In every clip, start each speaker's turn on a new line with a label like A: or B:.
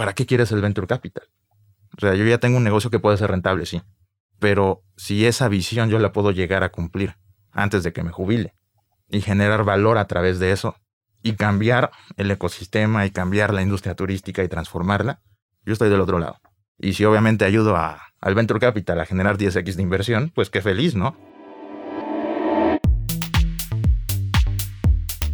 A: ¿para qué quieres el venture capital? O sea, yo ya tengo un negocio que puede ser rentable, sí, pero si esa visión yo la puedo llegar a cumplir antes de que me jubile y generar valor a través de eso y cambiar el ecosistema y cambiar la industria turística y transformarla, yo estoy del otro lado. Y si obviamente ayudo a, al Venture Capital a generar 10x de inversión, pues qué feliz, ¿no?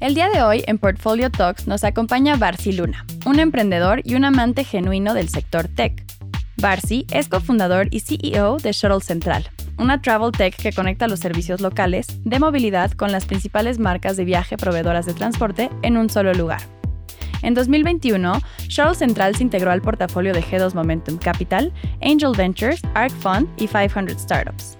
B: El día de hoy en Portfolio Talks nos acompaña Barcy Luna, un emprendedor y un amante genuino del sector tech. Barcy es cofundador y CEO de Shuttle Central, una travel tech que conecta los servicios locales de movilidad con las principales marcas de viaje proveedoras de transporte en un solo lugar. En 2021, Shuttle Central se integró al portafolio de G2 Momentum Capital, Angel Ventures, Arc Fund y 500 Startups.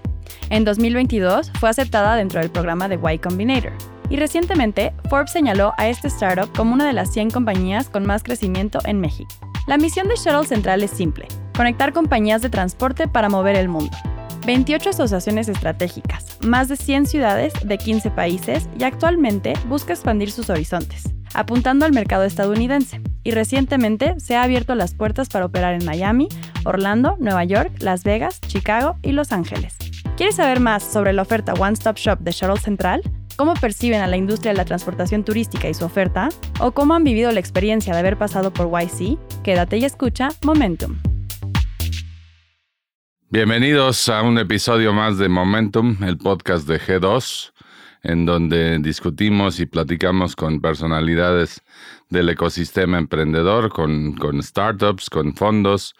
B: En 2022 fue aceptada dentro del programa de Y Combinator. Y recientemente, Forbes señaló a este startup como una de las 100 compañías con más crecimiento en México. La misión de Shuttle Central es simple, conectar compañías de transporte para mover el mundo. 28 asociaciones estratégicas, más de 100 ciudades de 15 países y actualmente busca expandir sus horizontes apuntando al mercado estadounidense, y recientemente se ha abierto las puertas para operar en Miami, Orlando, Nueva York, Las Vegas, Chicago y Los Ángeles. ¿Quieres saber más sobre la oferta One Stop Shop de Shuttle Central? ¿Cómo perciben a la industria de la transportación turística y su oferta? ¿O cómo han vivido la experiencia de haber pasado por YC? Quédate y escucha Momentum.
C: Bienvenidos a un episodio más de Momentum, el podcast de G2 en donde discutimos y platicamos con personalidades del ecosistema emprendedor, con, startups, con fondos,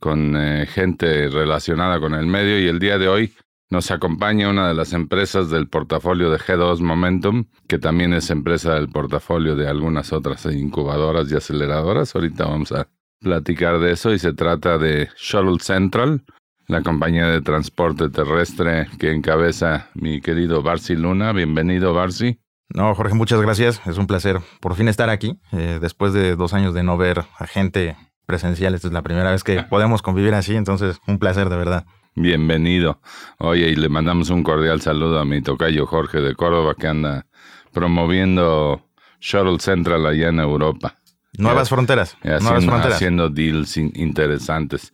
C: con eh, gente relacionada con el medio. Y el día de hoy nos acompaña una de las empresas del portafolio de G2 Momentum, que también es empresa del portafolio de algunas otras incubadoras y aceleradoras. Ahorita vamos a platicar de eso y se trata de Shuttle Central, la compañía de transporte terrestre que encabeza mi querido Barcy Luna. Bienvenido, Barcy.
A: No, Jorge, muchas gracias. Es un placer por fin estar aquí. Eh, después de dos años de no ver a gente presencial, esta es la primera vez que podemos convivir así, entonces un placer de verdad.
C: Bienvenido. Oye, y le mandamos un cordial saludo a mi tocayo Jorge de Córdoba que anda promoviendo Shuttle Central allá en Europa.
A: Nuevas fronteras. nuevas fronteras.
C: haciendo deals interesantes.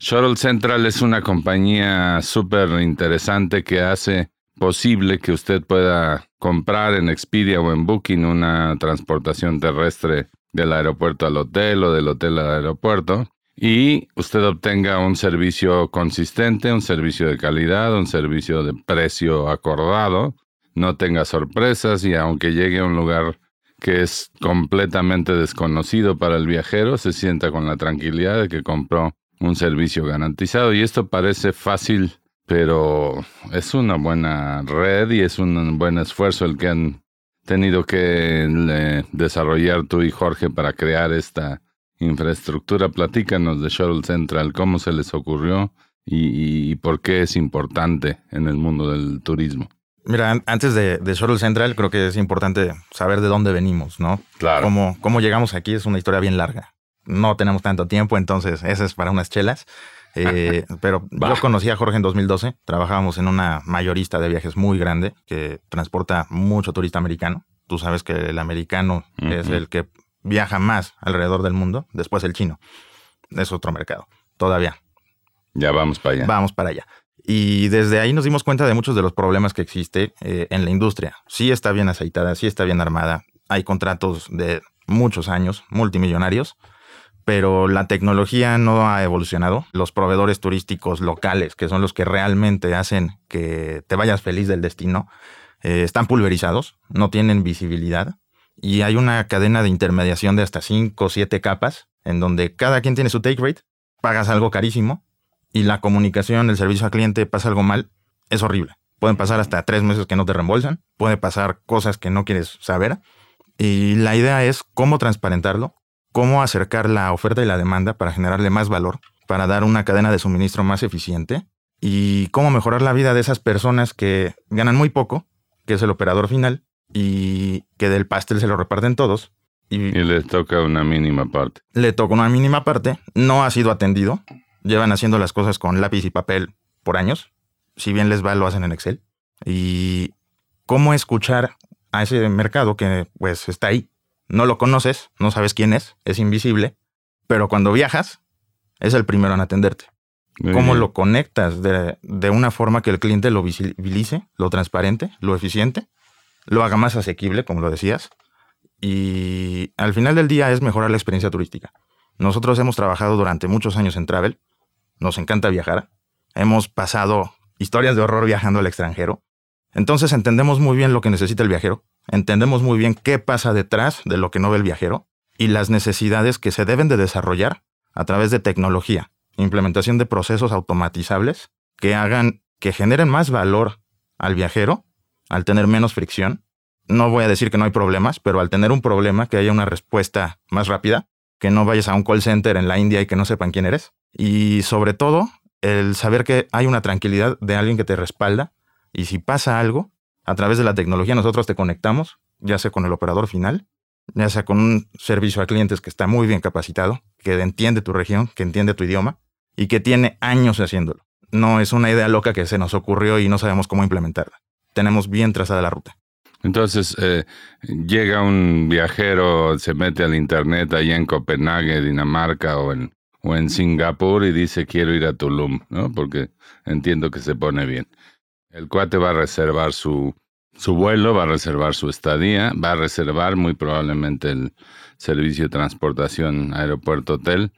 C: Shuttle Central es una compañía súper interesante que hace posible que usted pueda comprar en Expedia o en Booking una transportación terrestre del aeropuerto al hotel o del hotel al aeropuerto y usted obtenga un servicio consistente, un servicio de calidad, un servicio de precio acordado, no tenga sorpresas y aunque llegue a un lugar que es completamente desconocido para el viajero, se sienta con la tranquilidad de que compró un servicio garantizado. Y esto parece fácil, pero es una buena red y es un buen esfuerzo el que han tenido que desarrollar tú y Jorge para crear esta infraestructura. Platícanos de Shuttle Central, cómo se les ocurrió y, por qué es importante en el mundo del turismo.
A: Mira, antes de, de, Shuttle Central, creo que es importante saber de dónde venimos, ¿no?
C: Claro.
A: Cómo, cómo llegamos aquí es una historia bien larga no tenemos tanto tiempo, entonces ese es para unas chelas. Eh, pero yo conocí a Jorge en 2012, trabajábamos en una mayorista de viajes muy grande que transporta mucho turista americano. Tú sabes que el americano es el que viaja más alrededor del mundo, después el chino. Es otro mercado, todavía.
C: Ya vamos para allá.
A: Vamos para allá. Y desde ahí nos dimos cuenta de muchos de los problemas que existe eh, en la industria. Sí está bien aceitada, sí está bien armada, hay contratos de muchos años, multimillonarios, pero la tecnología no ha evolucionado. Los proveedores turísticos locales, que son los que realmente hacen que te vayas feliz del destino, eh, están pulverizados, no tienen visibilidad y hay una cadena de intermediación de hasta 5 o 7 capas en donde cada quien tiene su take rate, pagas algo carísimo y la comunicación, el servicio al cliente pasa algo mal, es horrible. Pueden pasar hasta tres meses que no te reembolsan, puede pasar cosas que no quieres saber y la idea es cómo transparentarlo, cómo acercar la oferta y la demanda para generarle más valor, para dar una cadena de suministro más eficiente y cómo mejorar la vida de esas personas que ganan muy poco, que es el operador final, y que del pastel se lo reparten todos.
C: Y, y les toca una mínima parte.
A: Le toca una mínima parte, no ha sido atendido, llevan haciendo las cosas con lápiz y papel por años, si bien les va, lo hacen en Excel. Y cómo escuchar a ese mercado que pues está ahí. No lo conoces, no sabes quién es, es invisible, pero cuando viajas, es el primero en atenderte. ¿Cómo lo conectas de, de, una forma que el cliente lo visibilice, lo transparente, lo eficiente, lo haga más asequible, como lo decías? Y al final del día es mejorar la experiencia turística. Nosotros hemos trabajado durante muchos años en travel, nos encanta viajar, hemos pasado historias de horror viajando al extranjero, entonces entendemos muy bien lo que necesita el viajero, entendemos muy bien qué pasa detrás de lo que no ve el viajero y las necesidades que se deben de desarrollar a través de tecnología, implementación de procesos automatizables que hagan, que generen más valor al viajero al tener menos fricción. No voy a decir que no hay problemas, pero al tener un problema, que haya una respuesta más rápida, que no vayas a un call center en la India y que no sepan quién eres. Y sobre todo, el saber que hay una tranquilidad de alguien que te respalda y si pasa algo, a través de la tecnología nosotros te conectamos, ya sea con el operador final, ya sea con un servicio a clientes que está muy bien capacitado, que entiende tu región, que entiende tu idioma y que tiene años haciéndolo. No es una idea loca que se nos ocurrió y no sabemos cómo implementarla. Tenemos bien trazada la ruta.
C: Entonces, eh, llega un viajero, se mete al internet allá en Copenhague, Dinamarca o en, o en Singapur y dice quiero ir a Tulum, ¿no? Porque entiendo que se pone bien. El cuate va a reservar su, su vuelo, va a reservar su estadía, va a reservar muy probablemente el servicio de transportación aeropuerto-hotel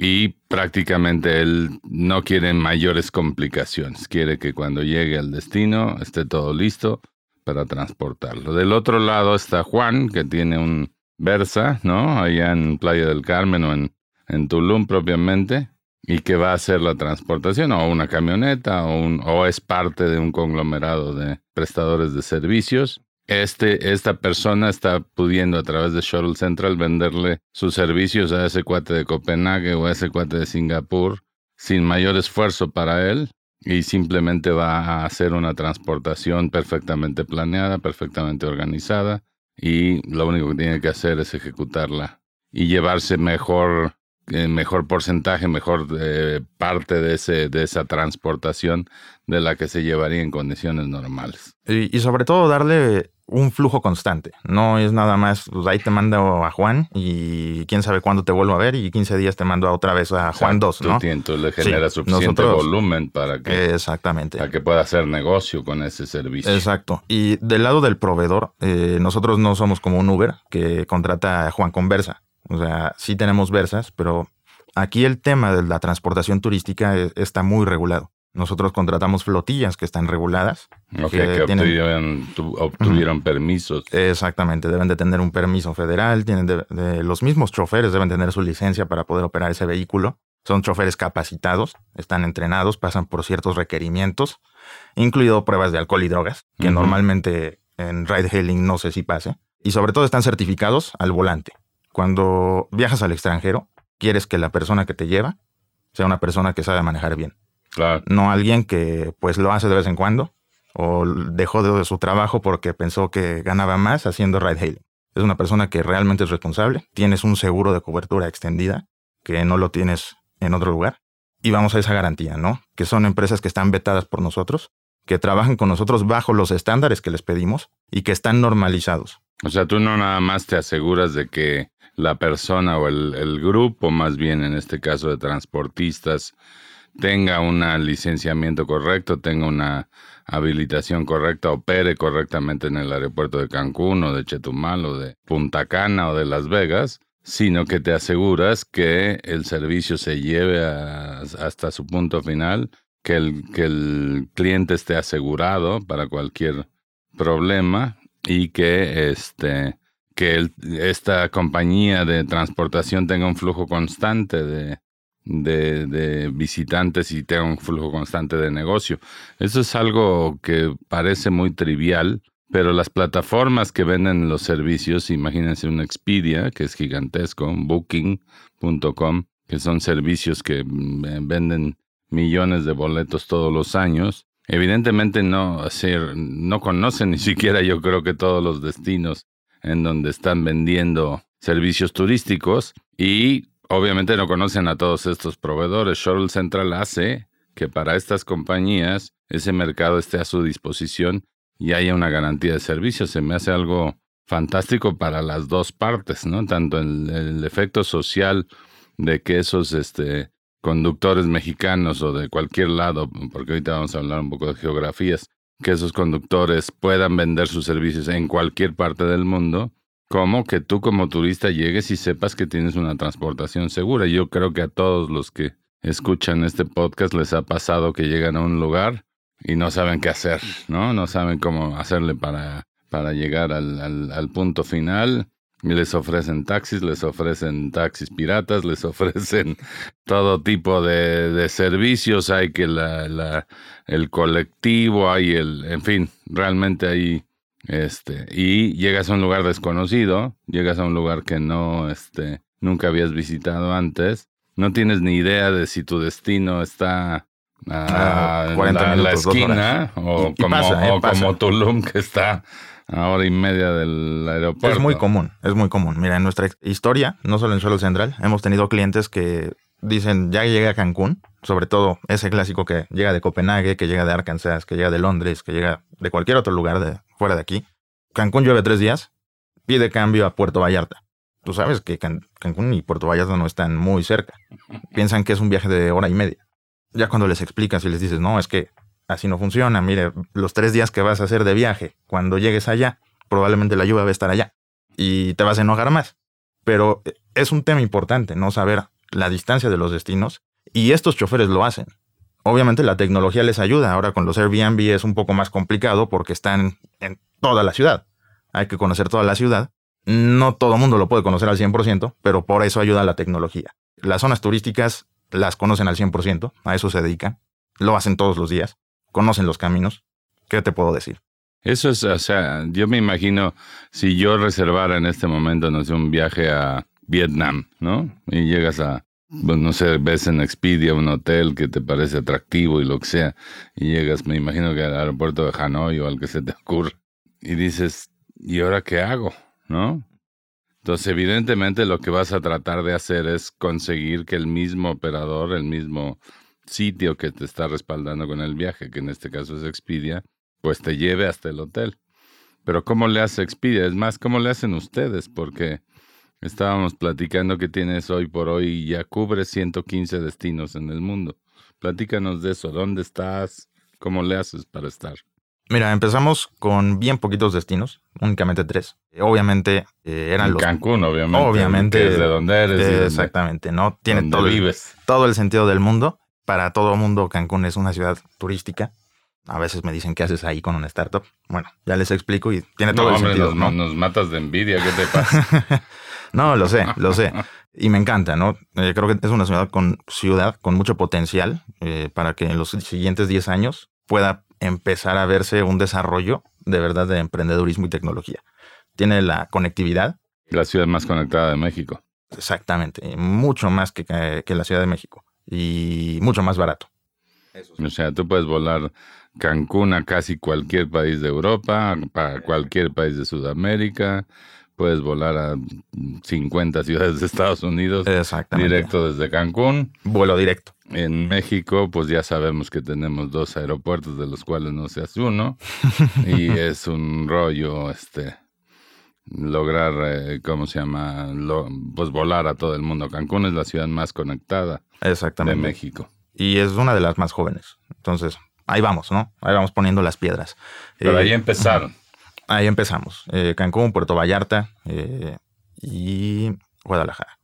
C: y prácticamente él no quiere mayores complicaciones, quiere que cuando llegue al destino esté todo listo para transportarlo. Del otro lado está Juan, que tiene un Versa, ¿no? Allá en Playa del Carmen o en, en Tulum propiamente, y que va a hacer la transportación, o una camioneta, o, un, o es parte de un conglomerado de prestadores de servicios este, esta persona está pudiendo a través de Shuttle Central venderle sus servicios a ese cuate de Copenhague o a ese cuate de Singapur sin mayor esfuerzo para él y simplemente va a hacer una transportación perfectamente planeada, perfectamente organizada y lo único que tiene que hacer es ejecutarla y llevarse mejor mejor porcentaje, mejor eh, parte de, ese, de esa transportación de la que se llevaría en condiciones normales.
A: y sobre todo darle un flujo constante. No es nada más, pues ahí te mando a Juan y quién sabe cuándo te vuelvo a ver y 15 días te mando otra vez a Juan 2, ¿no?
C: Tú, le genera suficiente volumen para que,
A: exactamente.
C: para que pueda hacer negocio con ese servicio.
A: Exacto. Y del lado del proveedor, eh, nosotros no somos como un Uber que contrata a Juan con Versa. O sea, sí tenemos Versas, pero aquí el tema de la transportación turística e, está muy regulado. Nosotros contratamos flotillas que están reguladas.
C: que, obtuvieron, permisos.
A: Exactamente, deben de tener un permiso federal, tienen de, los mismos choferes deben tener su licencia para poder operar ese vehículo. Son choferes capacitados, están entrenados, pasan por ciertos requerimientos, incluido pruebas de alcohol y drogas, que normalmente en ride hailing no sé si pase. Y sobre todo están certificados al volante. Cuando viajas al extranjero, quieres que la persona que te lleva sea una persona que sabe manejar bien. No alguien que pues lo hace de vez en cuando o dejó de su trabajo porque pensó que ganaba más haciendo ride hailing. Es una persona que realmente es responsable, tienes un seguro de cobertura extendida que no lo tienes en otro lugar y vamos a esa garantía, ¿no? Que son empresas que están vetadas por nosotros, que trabajan con nosotros bajo los estándares que les pedimos y que están normalizados.
C: O sea, tú no nada más te aseguras de que la persona o el, grupo, más bien en este caso de transportistas, tenga un licenciamiento correcto, tenga una habilitación correcta, opere correctamente en el aeropuerto de Cancún o de Chetumal o de Punta Cana o de Las Vegas, sino que te aseguras que el servicio se lleve hasta su punto final, que el, que el cliente esté asegurado para cualquier problema y que este que esta compañía de transportación tenga un flujo constante de, visitantes y tenga un flujo constante de negocio. Eso es algo que parece muy trivial, pero las plataformas que venden los servicios, imagínense un Expedia, que es gigantesco, booking.com, que son servicios que mm, venden millones de boletos todos los años. Evidentemente no, no conocen ni siquiera yo creo que todos los destinos en donde están vendiendo servicios turísticos y obviamente no conocen a todos estos proveedores. Shuttle Central hace que para estas compañías ese mercado esté a su disposición y haya una garantía de servicio. Se me hace algo fantástico para las dos partes, ¿no? Tanto el, efecto social de que esos este, conductores mexicanos o de cualquier lado, porque ahorita vamos a hablar un poco de geografías, que esos conductores puedan vender sus servicios en cualquier parte del mundo, como que tú como turista llegues y sepas que tienes una transportación segura. Yo creo que a todos los que escuchan este podcast les ha pasado que llegan a un lugar y no saben qué hacer, ¿no? No saben cómo hacerle para, para llegar al, al punto final les ofrecen taxis, les ofrecen taxis piratas, les ofrecen todo tipo de, servicios. Hay que la, la, el colectivo, hay el, en fin, realmente hay, este, y llegas a un lugar desconocido, llegas a un lugar que no, este, nunca habías visitado antes. No tienes ni idea de si tu destino está a, 40 en la, esquina o, como, o como Tulum que está a hora y media del aeropuerto.
A: Es muy común, es muy común. Mira, en nuestra historia, no solo en Suelo Central, hemos tenido clientes que dicen, ya llegué a Cancún, sobre todo ese clásico que llega de Copenhague, que llega de Arkansas, que llega de Londres, que llega de cualquier otro lugar de fuera de aquí. Cancún llueve tres días, pide cambio a Puerto Vallarta. Tú sabes que Cancún y Puerto Vallarta no están muy cerca. Piensan que es un viaje de hora y media. Ya cuando les explicas y les dices, no, es que así no funciona. Mire, los tres días que vas a hacer de viaje, cuando llegues allá, probablemente la lluvia va a estar allá y te vas a enojar más. Pero eh, es un tema importante, no saber la distancia de los destinos y estos choferes lo hacen. Obviamente la tecnología les ayuda. Ahora con los Airbnb es un poco más complicado porque están en toda la ciudad. Hay que conocer toda la ciudad. No todo el mundo lo puede conocer al 100%, pero por eso ayuda la tecnología. Las zonas turísticas las conocen al 100%, a eso se dedican. Lo hacen todos los días conocen los caminos. ¿Qué te puedo decir?
C: Eso es, o sea, yo me imagino si yo reservara en este momento, no sé, un viaje a Vietnam, ¿no? Y llegas a, pues, no sé, ves en Expedia un hotel que te parece atractivo y lo que sea, y llegas, me imagino que al aeropuerto de Hanoi o al que se te ocurre, y dices, ¿y ahora qué hago? ¿No? Entonces, evidentemente lo que vas a tratar de hacer es conseguir que el mismo operador, el mismo sitio que te está respaldando con el viaje, que en este caso es Expedia, pues te lleve hasta el hotel. Pero ¿cómo le hace Expedia? Es más, ¿cómo le hacen ustedes? Porque estábamos platicando que tienes hoy por hoy y ya cubre 115 destinos en el mundo. Platícanos de eso. ¿Dónde estás? ¿Cómo le haces para estar?
A: Mira, empezamos con bien poquitos destinos, únicamente tres. Obviamente eh, eran los.
C: Cancún, obviamente.
A: Obviamente.
C: de dónde eres.
A: exactamente, ¿no? Tiene todo, vives. todo el sentido del mundo para todo mundo Cancún es una ciudad turística. A veces me dicen, ¿qué haces ahí con una startup? Bueno, ya les explico y tiene todo el sentido.
C: Nos, ¿no? nos matas de envidia, ¿qué te pasa?
A: no, lo sé, lo sé. Y me encanta, ¿no? Eh, creo que es una ciudad con, ciudad con mucho potencial eh, para que en los siguientes 10 años pueda empezar a verse un desarrollo de verdad de emprendedurismo y tecnología. Tiene la conectividad.
C: La ciudad más conectada de México.
A: Exactamente, mucho más que, que la Ciudad de México y mucho más barato.
C: O sea, tú puedes volar Cancún a casi cualquier país de Europa, para cualquier país de Sudamérica, puedes volar a 50 ciudades de Estados Unidos directo desde Cancún.
A: Vuelo directo.
C: En México, pues ya sabemos que tenemos dos aeropuertos de los cuales no se hace uno y es un rollo este lograr, eh, ¿cómo se llama? pues volar a todo el mundo. Cancún es la ciudad más conectada de México.
A: Y es una de las más jóvenes. Entonces, ahí vamos, ¿no? Ahí vamos poniendo las piedras.
C: Pero ahí eh, empezaron.
A: Ahí empezamos. Eh, Cancún, Puerto Vallarta y Guadalajara.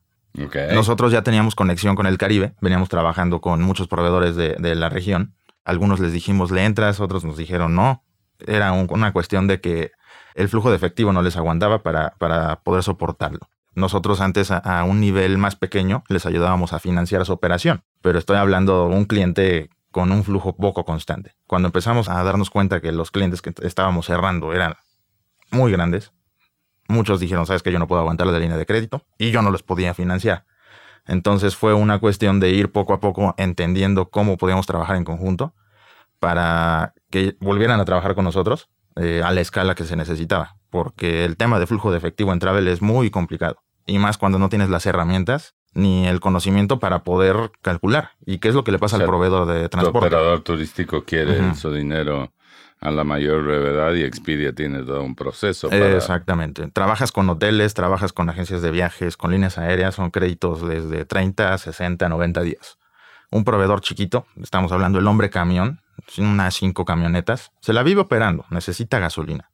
A: Nosotros ya teníamos conexión con el Caribe, veníamos trabajando con muchos proveedores de, de la región. Algunos les dijimos, le entras, otros nos dijeron no. Era una cuestión de que el flujo de efectivo no les aguantaba para, para poder soportarlo. Nosotros antes a, un nivel más pequeño les ayudábamos a financiar su operación, pero estoy hablando de un cliente con un flujo poco constante. Cuando empezamos a darnos cuenta que los clientes que estábamos cerrando eran muy grandes. Muchos dijeron, sabes que yo no puedo aguantar la línea de crédito y yo no los podía financiar. Entonces fue una cuestión de ir poco a poco entendiendo cómo podíamos trabajar en conjunto para que volvieran a trabajar con nosotros eh, a la escala que se necesitaba, porque el tema de flujo de efectivo en travel es muy complicado, y más cuando no tienes las herramientas ni el conocimiento para poder calcular. ¿Y qué es lo que le pasa al proveedor de transporte?
C: El operador turístico quiere su dinero a la mayor brevedad y Expedia tiene todo un proceso.
A: Exactamente. Trabajas con hoteles, trabajas con agencias de viajes, con líneas aéreas, son créditos desde 30, 60, 90 días. Un proveedor chiquito, estamos hablando del hombre camión, unas cinco camionetas, se la vive operando, necesita gasolina,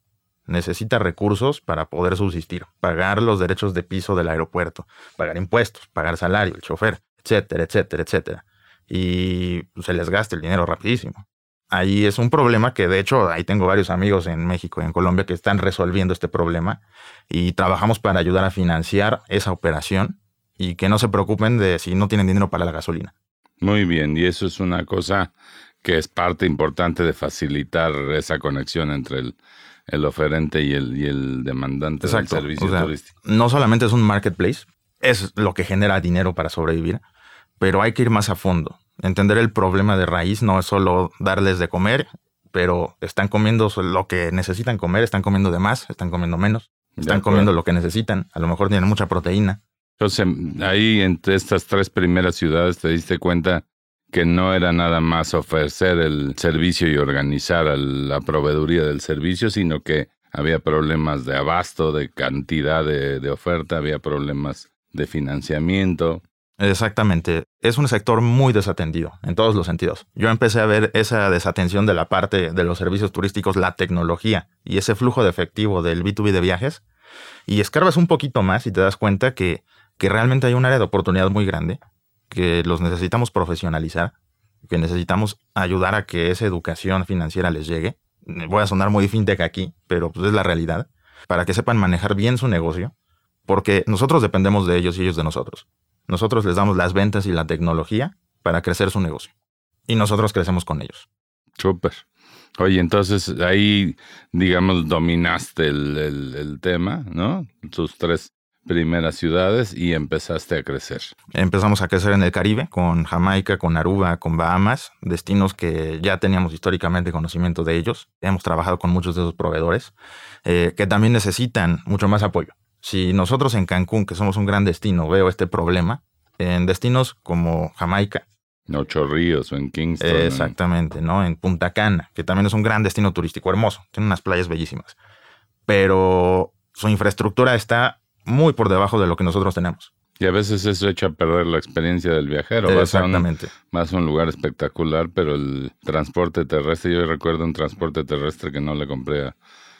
A: necesita recursos para poder subsistir, pagar los derechos de piso del aeropuerto, pagar impuestos, pagar salario, el chofer, etcétera, etcétera, etcétera. Y se les gasta el dinero rapidísimo ahí es un problema que de hecho ahí tengo varios amigos en México y en Colombia que están resolviendo este problema y trabajamos para ayudar a financiar esa operación y que no se preocupen de si no tienen dinero para la gasolina.
C: Muy bien, y eso es una cosa que es parte importante de facilitar esa conexión entre el, el oferente y el, y el demandante del servicio turístico.
A: No solamente es un marketplace, es lo que genera dinero para sobrevivir, pero hay que ir más a fondo entender el problema de raíz no es solo darles de comer, pero están comiendo lo que necesitan comer, están comiendo de más, están comiendo menos, están comiendo lo que necesitan, a lo mejor tienen mucha proteína.
C: Entonces, ahí entre estas tres primeras ciudades te diste cuenta que no era nada más ofrecer el servicio y organizar la proveeduría del servicio, sino que había problemas de abasto, de cantidad de oferta, había problemas de financiamiento,
A: Exactamente. Es un sector muy desatendido en todos los sentidos. Yo empecé a ver esa desatención de la parte de los servicios turísticos, la tecnología y ese flujo de efectivo del B2B de viajes. Y escarbas un poquito más y te das cuenta que, que realmente hay un área de oportunidad muy grande, que los necesitamos profesionalizar, que necesitamos ayudar a que esa educación financiera les llegue. Voy a sonar muy fintech aquí, pero pues es la realidad, para que sepan manejar bien su negocio, porque nosotros dependemos de ellos y ellos de nosotros. Nosotros les damos las ventas y la tecnología para crecer su negocio. Y nosotros crecemos con ellos.
C: Súper. Oye, entonces ahí, digamos, dominaste el, tema, ¿no? Tus tres primeras ciudades y empezaste a crecer.
A: Empezamos a crecer en el Caribe, con Jamaica, con Aruba, con Bahamas, destinos que ya teníamos históricamente conocimiento de ellos. Hemos trabajado con muchos de esos proveedores eh, que también necesitan mucho más apoyo. Si nosotros en Cancún, que somos un gran destino, veo este problema, en destinos como Jamaica.
C: En Ocho Ríos o en Kingston.
A: Exactamente, ¿no? En Punta Cana, que también es un gran destino turístico hermoso, tiene unas playas bellísimas. Pero su infraestructura está muy por debajo de lo que nosotros tenemos.
C: Y a veces eso echa a perder la experiencia del viajero.
A: Exactamente.
C: Vas a, un, lugar espectacular, pero el transporte terrestre, yo recuerdo un transporte terrestre que no le compré a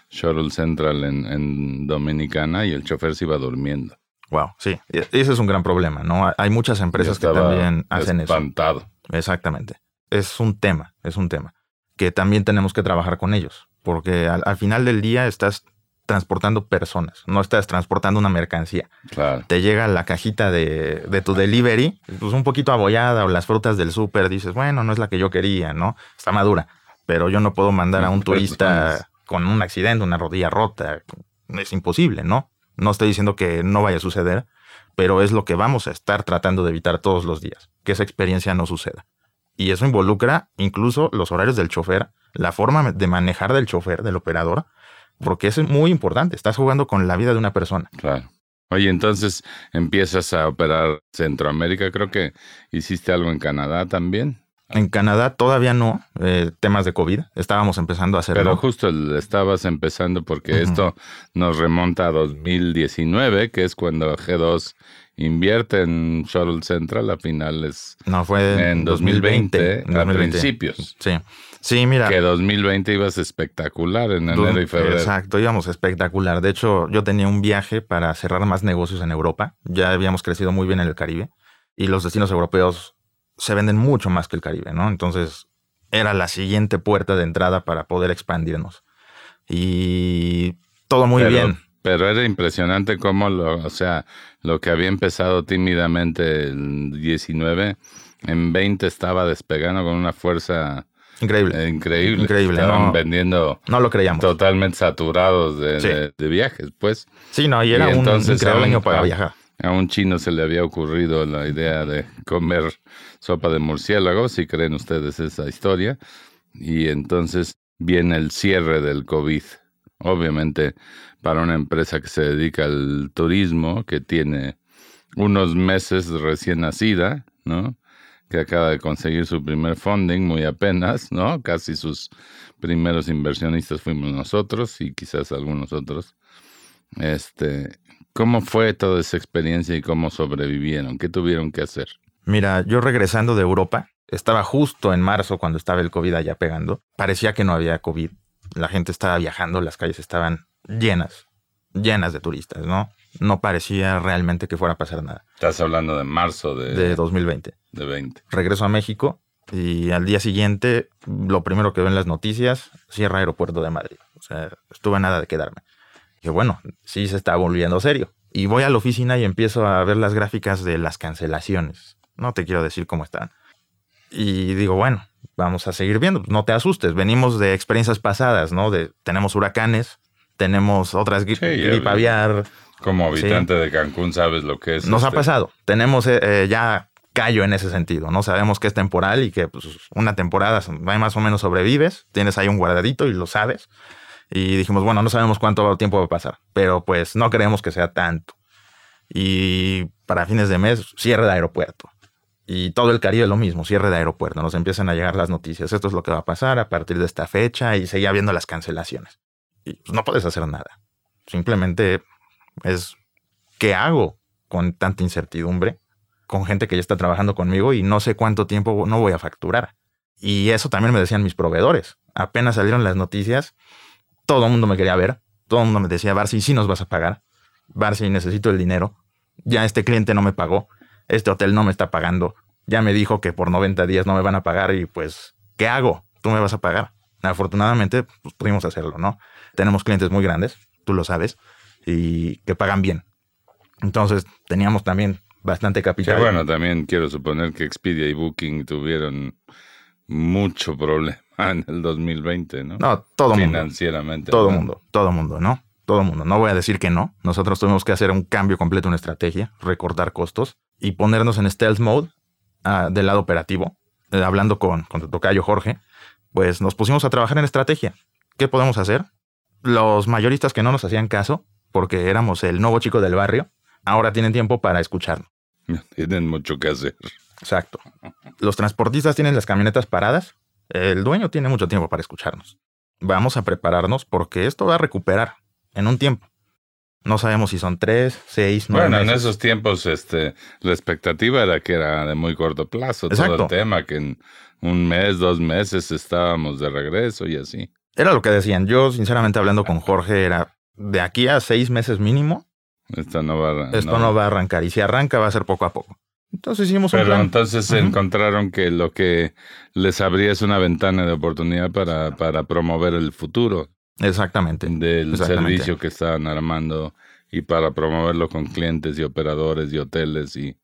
C: Shuttle Central en, Dominicana y el chofer se iba durmiendo.
A: Wow, sí, ese es un gran problema, ¿no? Hay muchas empresas que también hacen
C: espantado.
A: eso. Exactamente. Es un tema, es un tema que también tenemos que trabajar con ellos, porque al, final del día estás transportando personas, no estás transportando una mercancía.
C: Claro.
A: Te llega la cajita de, de, tu delivery, pues un poquito abollada o las frutas del súper, dices, bueno, no es la que yo quería, ¿no? Está madura, pero yo no puedo mandar a un turista con un accidente, una rodilla rota. Es imposible, ¿no? No estoy diciendo que no vaya a suceder, pero es lo que vamos a estar tratando de evitar todos los días, que esa experiencia no suceda. Y eso involucra incluso los horarios del chofer, la forma de manejar del chofer, del operador, porque es muy importante. Estás jugando con la vida de una persona.
C: Claro. Oye, entonces empiezas a operar Centroamérica. Creo que hiciste algo en Canadá también.
A: En Canadá todavía no, eh, temas de COVID, estábamos empezando a hacerlo.
C: Pero justo estabas empezando porque esto nos remonta a 2019, que es cuando G2 invierte en Shuttle Central a finales.
A: No, fue en 2020,
C: a principios.
A: Sí. Sí, mira.
C: Que 2020 ibas espectacular en enero y febrero.
A: Exacto, íbamos espectacular. De hecho, yo tenía un viaje para cerrar más negocios en Europa. Ya habíamos crecido muy bien en el Caribe y los destinos europeos se venden mucho más que el Caribe, ¿no? Entonces era la siguiente puerta de entrada para poder expandirnos. Y todo muy bien.
C: Pero era impresionante cómo, lo, o sea, lo que había empezado tímidamente el 19, en 20 estaba despegando con una fuerza
A: Increíble.
C: Eh, increíble.
A: Increíble,
C: Estaban
A: no-
C: vendiendo
A: No lo creíamos.
C: totalmente saturados de,
A: Sí.
C: de- de viajes, pues.
A: Sí, no, y era
C: Y
A: un increíble para viajar.
C: A un chino se le había ocurrido la idea de comer sopa de murciélago, si creen ustedes esa historia. Y entonces viene el cierre del COVID. Obviamente, para una empresa que se dedica al turismo, que tiene unos meses recién nacida, ¿no? Que acaba de conseguir su primer funding muy apenas, ¿no? Casi sus primeros inversionistas fuimos nosotros y quizás algunos otros. Este, ¿cómo fue toda esa experiencia y cómo sobrevivieron? ¿Qué tuvieron que hacer?
A: Mira, yo regresando de Europa, estaba justo en marzo cuando estaba el COVID allá pegando. Parecía que no había COVID. La gente estaba viajando, las calles estaban llenas, llenas de turistas, ¿no? No parecía realmente que fuera a pasar nada.
C: Estás hablando de marzo de,
A: De 2020.
C: de 20.
A: Regreso a México y al día siguiente, lo primero que veo en las noticias, cierra aeropuerto de Madrid. O sea, estuve a nada de quedarme. Y bueno, sí se está volviendo serio. Y voy a la oficina y empiezo a ver las gráficas de las cancelaciones. No te quiero decir cómo están. Y digo, bueno, vamos a seguir viendo. No te asustes. Venimos de experiencias pasadas, ¿no? De, tenemos huracanes, tenemos otras gri-
C: Sí,
A: gripe
C: vi.
A: aviar.
C: Como habitante de Cancún sabes lo que es.
A: Nos ha
C: este,
A: pasado. Tenemos eh, eh, ya callo en ese sentido, ¿no? Sabemos que es temporal y que pues, una temporada más o menos sobrevives. Tienes ahí un guardadito y lo sabes. Y dijimos, bueno, no sabemos cuánto tiempo va a pasar, pero pues no creemos que sea tanto. Y para fines de mes, cierre de aeropuerto. Y todo el Caribe lo mismo, cierre de aeropuerto. Nos empiezan a llegar las noticias. Esto es lo que va a pasar a partir de esta fecha y seguía viendo las cancelaciones. Y pues, no puedes hacer nada. Simplemente es, ¿qué hago con tanta incertidumbre? Con gente que ya está trabajando conmigo y no sé cuánto tiempo no voy a facturar. Y eso también me decían mis proveedores. Apenas salieron las noticias, todo el mundo me quería ver. Todo el mundo me decía, Barcy, sí nos vas a pagar. Barcy, necesito el dinero. Ya este cliente no me pagó. Este hotel no me está pagando. Ya me dijo que por 90 días no me van a pagar y pues, ¿qué hago? Tú me vas a pagar. Afortunadamente, pues, pudimos hacerlo, ¿no? Tenemos clientes muy grandes, tú lo sabes, y que pagan bien. Entonces, teníamos también bastante
C: Que
A: capital.
C: bueno, también quiero suponer que Expedia y Booking tuvieron mucho problema en el 2020, ¿no?
A: No, todo mundo.
C: Financieramente.
A: Todo
C: hablando.
A: mundo, todo mundo, ¿no? Todo mundo. No voy a decir que no. Nosotros tuvimos que hacer un cambio completo en estrategia, recortar costos y ponernos en stealth mode ah, del lado operativo. Eh, hablando con, con tu tocayo Jorge, pues nos pusimos a trabajar en estrategia. ¿Qué podemos hacer? Los mayoristas que no nos hacían caso, porque éramos el nuevo chico del barrio, ahora tienen tiempo para escucharnos.
C: Tienen mucho que hacer.
A: Exacto. Los transportistas tienen las camionetas paradas. El dueño tiene mucho tiempo para escucharnos. Vamos a prepararnos porque esto va a recuperar en un tiempo. No sabemos si son tres, seis, nueve
C: Bueno, en esos tiempos, este, la expectativa era que era de muy corto plazo todo el tema, que en un mes, dos meses estábamos de regreso y así.
A: Era lo que decían. Yo, sinceramente, hablando con Jorge, era de aquí a seis meses mínimo,
C: Esto no va a...
A: esto no. va a arrancar. Y si arranca, va a ser poco a poco. Entonces hicimos un
C: Pero
A: plan.
C: entonces encontraron que lo que les abría es una ventana de oportunidad para, para promover el futuro
A: Exactamente.
C: del
A: Exactamente.
C: servicio que estaban armando y para promoverlo con clientes y operadores y hoteles y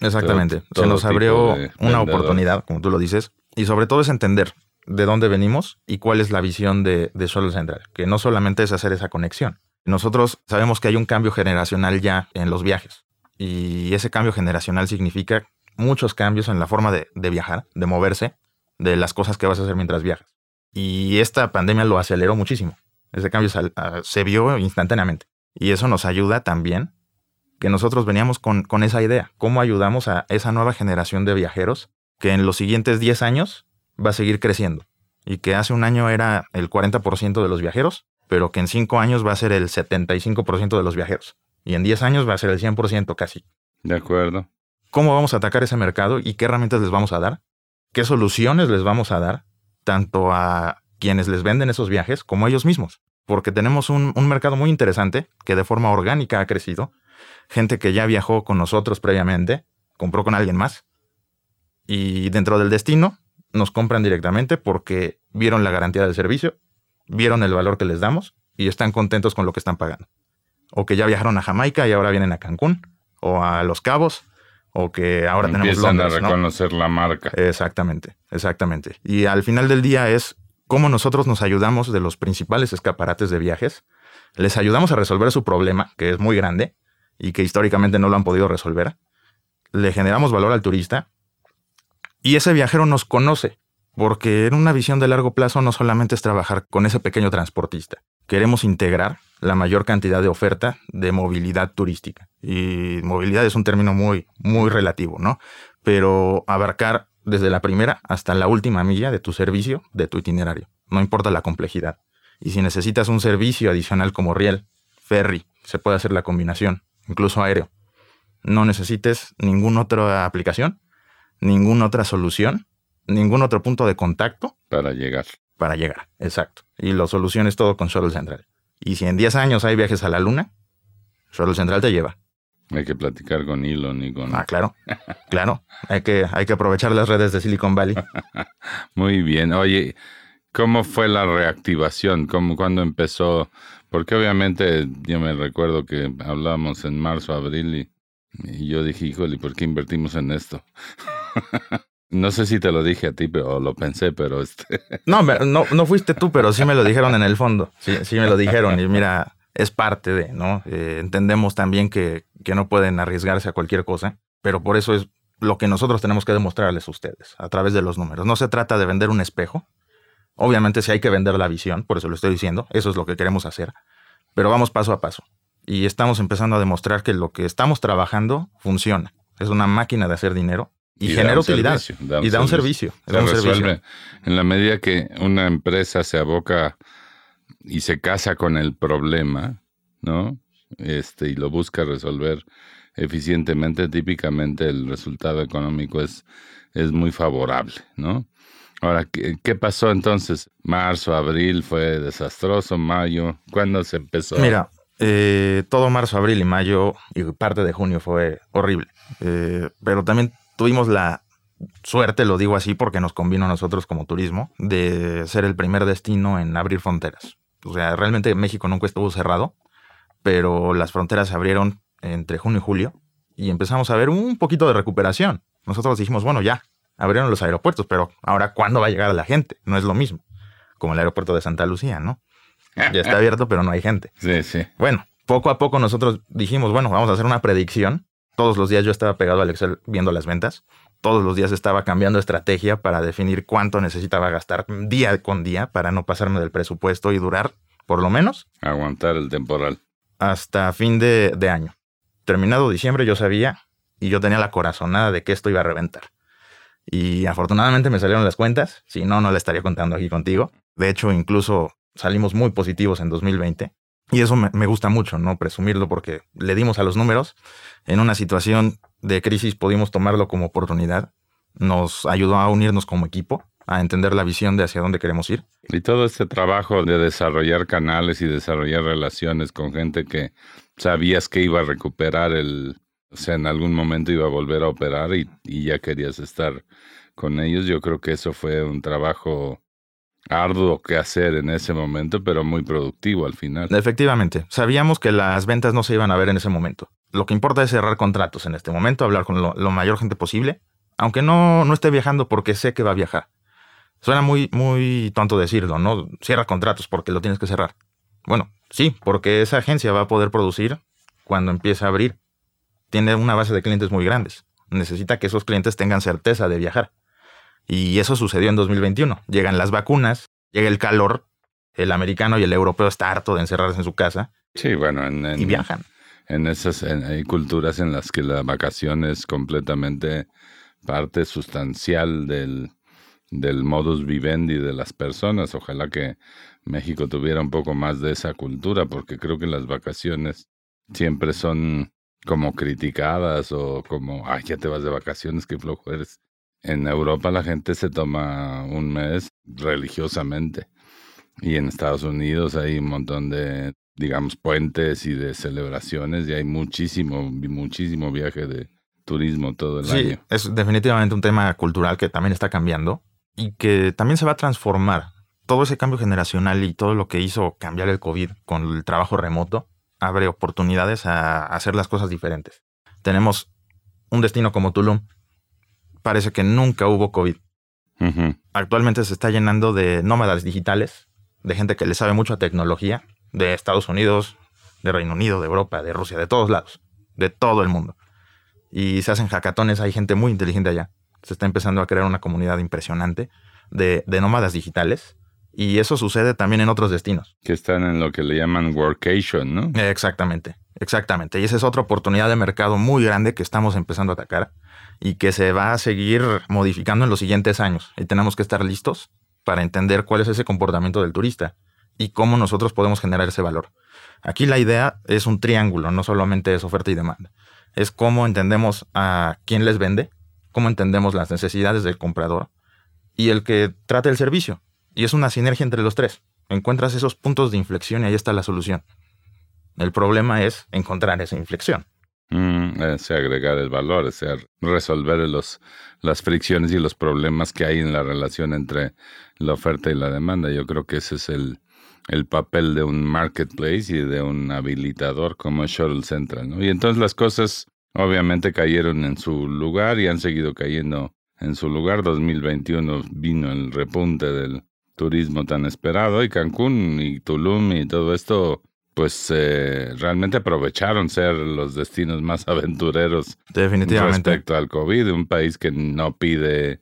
A: Exactamente.
C: todo
A: Se nos abrió una
C: vendedor.
A: oportunidad, como tú lo dices, y sobre todo es entender de dónde venimos y cuál es la visión de, de Solo Central, que no solamente es hacer esa conexión. Nosotros sabemos que hay un cambio generacional ya en los viajes, y ese cambio generacional significa muchos cambios en la forma de, de viajar, de moverse, de las cosas que vas a hacer mientras viajas. Y esta pandemia lo aceleró muchísimo. Ese cambio se vio instantáneamente. Y eso nos ayuda también que nosotros veníamos con, con esa idea. ¿Cómo ayudamos a esa nueva generación de viajeros que en los siguientes 10 años va a seguir creciendo? Y que hace un año era el 40% de los viajeros, pero que en 5 años va a ser el 75% de los viajeros. Y en 10 años va a ser el 100% casi.
C: de acuerdo.
A: ¿Cómo vamos a atacar ese mercado y qué herramientas les vamos a dar? ¿Qué soluciones les vamos a dar? Tanto a quienes les venden esos viajes como a ellos mismos. Porque tenemos un, un mercado muy interesante que de forma orgánica ha crecido. Gente que ya viajó con nosotros previamente, compró con alguien más. Y dentro del destino nos compran directamente porque vieron la garantía del servicio, vieron el valor que les damos y están contentos con lo que están pagando. O que ya viajaron a Jamaica y ahora vienen a Cancún, o a Los Cabos, o que ahora tenemos
C: Empiezan
A: Londres,
C: a
A: ¿no?
C: reconocer la marca.
A: Exactamente, exactamente. Y al final del día es cómo nosotros nos ayudamos de los principales escaparates de viajes, les ayudamos a resolver su problema, que es muy grande y que históricamente no lo han podido resolver, le generamos valor al turista y ese viajero nos conoce, porque en una visión de largo plazo no solamente es trabajar con ese pequeño transportista, queremos integrar la mayor cantidad de oferta de movilidad turística. Y movilidad es un término muy, muy relativo, ¿no? Pero abarcar desde la primera hasta la última milla de tu servicio, de tu itinerario. No importa la complejidad. Y si necesitas un servicio adicional como riel, ferry, se puede hacer la combinación, incluso aéreo. No necesites ninguna otra aplicación, ninguna otra solución, ningún otro punto de contacto
C: Para llegar.
A: para llegar. Exacto. Y lo soluciones todo con Shuttle Central. Y si en 10 años hay viajes a la Luna, Shuttle Central te lleva.
C: Hay que platicar con Elon y con...
A: Ah, claro. Claro. Hay que, hay que aprovechar las redes de Silicon Valley.
C: Muy bien. Oye, ¿cómo fue la reactivación? ¿Cómo, ¿Cuándo empezó? Porque obviamente yo me recuerdo que hablábamos en marzo, abril y, y yo dije, híjole, ¿por qué invertimos en esto? no sé si te lo dije a ti pero, o lo pensé, pero este...
A: No, no, no fuiste tú, pero sí me lo dijeron en el fondo. Sí, sí me lo dijeron. Y mira, es parte de, ¿no? Eh, entendemos también que, que no pueden arriesgarse a cualquier cosa, pero por eso es lo que nosotros tenemos que demostrarles a ustedes a través de los números. No se trata de vender un espejo. Obviamente sí hay que vender la visión, por eso lo estoy diciendo. Eso es lo que queremos hacer. Pero vamos paso a paso. Y estamos empezando a demostrar que lo que estamos trabajando funciona. Es una máquina de hacer dinero y, genera utilidad.
C: servicio,
A: y da un servicio.
C: Se
A: da un servicio.
C: resuelve en la medida que una empresa se aboca y se casa con el problema, ¿no? Este, y lo busca resolver eficientemente, típicamente el resultado económico es, es muy favorable, ¿no? Ahora, ¿qué, qué pasó entonces? Marzo, abril fue desastroso, mayo, ¿cuándo se empezó?
A: Mira, eh, todo marzo, abril y mayo y parte de junio fue horrible. Eh, pero también tuvimos la suerte, lo digo así porque nos convino a nosotros como turismo, de ser el primer destino en abrir fronteras. O sea, realmente México nunca estuvo cerrado, pero las fronteras se abrieron entre junio y julio y empezamos a ver un poquito de recuperación. Nosotros dijimos, bueno, ya, abrieron los aeropuertos, pero ahora, ¿cuándo va a llegar la gente? No es lo mismo, como el aeropuerto de Santa Lucía, ¿no? Ya está abierto, pero no hay gente.
C: Sí, sí.
A: Bueno, poco a poco nosotros dijimos, bueno, vamos a hacer una predicción. Todos los días yo estaba pegado al Excel viendo las ventas. Todos los días estaba cambiando estrategia para definir cuánto necesitaba gastar día con día para no pasarme del presupuesto y durar por lo menos
C: Aguantar el temporal.
A: hasta fin de, de año. Terminado diciembre yo sabía y yo tenía la corazonada de que esto iba a reventar. Y afortunadamente me salieron las cuentas, si no, no la estaría contando aquí contigo. De hecho, incluso salimos muy positivos en 2020. Y eso me, gusta mucho, ¿no? Presumirlo porque le dimos a los números. En una situación de crisis pudimos tomarlo como oportunidad. Nos ayudó a unirnos como equipo, a entender la visión de hacia dónde queremos ir.
C: Y todo este trabajo de desarrollar canales y desarrollar relaciones con gente que sabías que iba a recuperar el, o sea, en algún momento iba a volver a operar y, y ya querías estar con ellos, yo creo que eso fue un trabajo arduo que hacer en ese momento, pero muy productivo al final.
A: Efectivamente, sabíamos que las ventas no se iban a ver en ese momento. Lo que importa es cerrar contratos en este momento, hablar con lo, mayor gente posible, aunque no, no esté viajando porque sé que va a viajar. Suena muy, muy tonto decirlo, ¿no? Cierra contratos porque lo tienes que cerrar. Bueno, sí, porque esa agencia va a poder producir cuando empiece a abrir. Tiene una base de clientes muy grandes. Necesita que esos clientes tengan certeza de viajar. Y eso sucedió en 2021. Llegan las vacunas, llega el calor, el americano y el europeo está harto de encerrarse en su casa
C: Sí, bueno, en, en-
A: y viajan.
C: en esas en- hay culturas en las que la vacación es completamente parte sustancial del, del modus vivendi de las personas. Ojalá que México tuviera un poco más de esa cultura, porque creo que las vacaciones siempre son como criticadas o como, ay, ya te vas de vacaciones, qué flojo eres. En Europa la gente se toma un mes religiosamente y en Estados Unidos hay un montón de, digamos, puentes y de celebraciones y hay muchísimo, muchísimo viaje de turismo todo el
A: Sí,
C: año.
A: es definitivamente un tema cultural que también está cambiando y que también se va a transformar. Todo ese cambio generacional y todo lo que hizo cambiar el COVID con el trabajo remoto abre oportunidades a hacer las cosas diferentes. Tenemos un destino como Tulum, parece que nunca hubo COVID. Actualmente se está llenando de nómadas digitales, de gente que le sabe mucho a tecnología, de Estados Unidos, de Reino Unido, de Europa, de Rusia, de todos lados, de todo el mundo. Y se hacen hackatones, hay gente muy inteligente allá. Se está empezando a crear una comunidad impresionante de, de nómadas digitales. Y eso sucede también en otros destinos.
C: Que están en lo que le llaman workation, ¿no?
A: Exactamente, exactamente. Y esa es otra oportunidad de mercado muy grande que estamos empezando a atacar y que se va a seguir modificando en los siguientes años. Y tenemos que estar listos para entender cuál es ese comportamiento del turista y cómo nosotros podemos generar ese valor. Aquí la idea es un triángulo, no solamente es oferta y demanda. Es cómo entendemos a quién les vende, cómo entendemos las necesidades del comprador y el que trata el servicio. Y es una sinergia entre los tres. Encuentras esos puntos de inflexión y ahí está la solución. El problema es encontrar esa inflexión.
C: Mm, es agregar el valor, es resolver los, las fricciones y los problemas que hay en la relación entre la oferta y la demanda. Yo creo que ese es el, el papel de un marketplace y de un habilitador como Shuttle Central. ¿no? Y entonces las cosas obviamente cayeron en su lugar y han seguido cayendo en su lugar. 2021 vino el repunte del turismo tan esperado y Cancún y Tulum y todo esto pues eh, realmente aprovecharon ser los destinos más aventureros
A: Definitivamente.
C: respecto al COVID, un país que no pide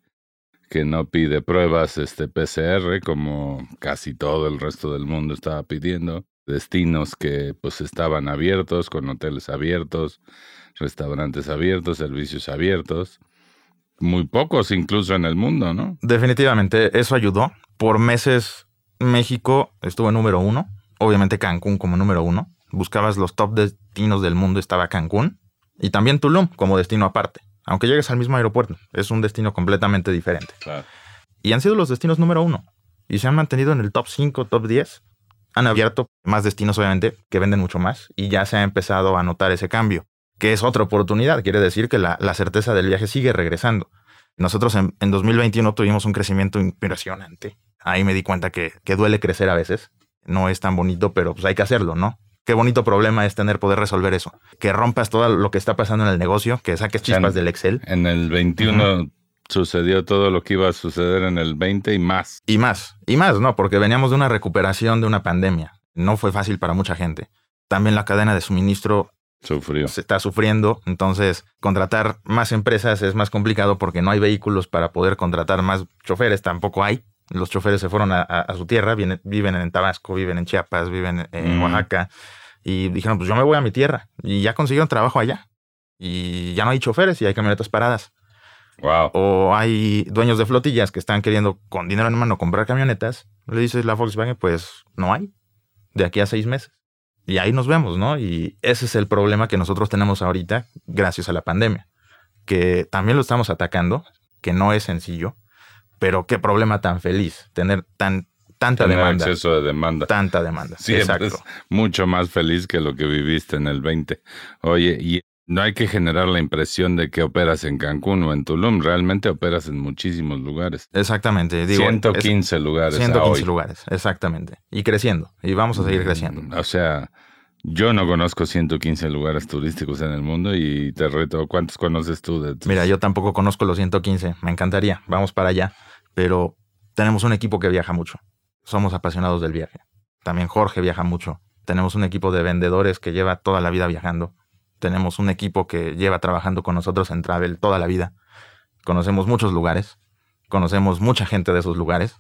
C: que no pide pruebas este PCR como casi todo el resto del mundo estaba pidiendo, destinos que pues estaban abiertos con hoteles abiertos, restaurantes abiertos, servicios abiertos, muy pocos incluso en el mundo, ¿no?
A: Definitivamente eso ayudó. Por meses México estuvo en número uno, obviamente Cancún como número uno. Buscabas los top destinos del mundo, estaba Cancún y también Tulum como destino aparte. Aunque llegues al mismo aeropuerto, es un destino completamente diferente. Y han sido los destinos número uno. Y se han mantenido en el top 5, top 10. Han abierto más destinos, obviamente, que venden mucho más. Y ya se ha empezado a notar ese cambio, que es otra oportunidad. Quiere decir que la, certeza del viaje sigue regresando. Nosotros en, 2021 tuvimos un crecimiento impresionante. Ahí me di cuenta que, que duele crecer a veces. No es tan bonito, pero pues hay que hacerlo, ¿no? Qué bonito problema es tener poder resolver eso. Que rompas todo lo que está pasando en el negocio, que saques chispas del Excel.
C: En el 21 sucedió todo lo que iba a suceder en el 20 y más.
A: Y más, y más, ¿no? Porque veníamos de una recuperación de una pandemia. No fue fácil para mucha gente. También la cadena de suministro
C: Sufrió.
A: se está sufriendo. Entonces, contratar más empresas es más complicado porque no hay vehículos para poder contratar más choferes. Tampoco hay. Los choferes se fueron a, su tierra, viven, en Tabasco, viven en Chiapas, viven en Oaxaca. Y dijeron, pues yo me voy a mi tierra. Y ya consiguieron trabajo allá. Y ya no hay choferes y hay camionetas paradas.
C: Wow.
A: O hay dueños de flotillas que están queriendo con dinero en mano comprar camionetas. Le dices la Volkswagen, pues no hay. De aquí a seis meses. Y ahí nos vemos, ¿no? Y ese es el problema que nosotros tenemos ahorita gracias a la pandemia. Que también lo estamos atacando, que no es sencillo pero qué problema tan feliz tener tan tanta
C: tener
A: demanda.
C: exceso de demanda.
A: Tanta demanda.
C: Sí, exacto. mucho más feliz que lo que viviste en el 20. Oye, y no hay que generar la impresión de que operas en Cancún o en Tulum, realmente operas en muchísimos lugares.
A: Exactamente. Digo,
C: 115 lugares.
A: 115 lugares, exactamente. Y creciendo. Y vamos a seguir mm, creciendo.
C: O sea, yo no conozco 115 lugares turísticos en el mundo y te reto, ¿cuántos conoces tú? De
A: Mira, yo tampoco conozco los 115. Me encantaría. Vamos para allá pero tenemos un equipo que viaja mucho. Somos apasionados del viaje. También Jorge viaja mucho. Tenemos un equipo de vendedores que lleva toda la vida viajando. Tenemos un equipo que lleva trabajando con nosotros en Travel toda la vida. Conocemos muchos lugares, conocemos mucha gente de esos lugares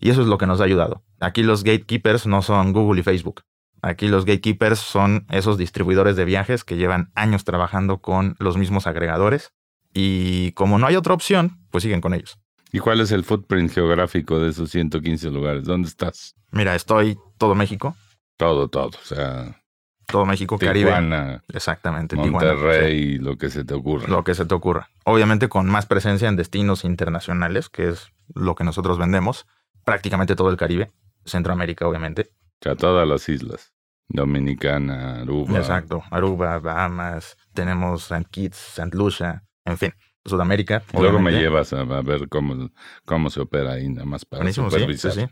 A: y eso es lo que nos ha ayudado. Aquí los gatekeepers no son Google y Facebook. Aquí los gatekeepers son esos distribuidores de viajes que llevan años trabajando con los mismos agregadores y como no hay otra opción, pues siguen con ellos.
C: ¿Y cuál es el footprint geográfico de esos 115 lugares? ¿Dónde estás?
A: Mira, estoy todo México.
C: Todo, todo. O sea.
A: Todo México,
C: Tijuana,
A: Exactamente.
C: Monterrey, lo que se te ocurra.
A: Lo que se te ocurra. Obviamente con más presencia en destinos internacionales, que es lo que nosotros vendemos. Prácticamente todo el Caribe. Centroamérica, obviamente.
C: Sea, todas las islas. Dominicana, Aruba.
A: Exacto. Aruba, Bahamas. Tenemos St. Kitts, St. Lucia. En fin. Sudamérica.
C: Luego me llevas a, ver cómo, cómo se opera ahí, nada más para supervisar. Sí,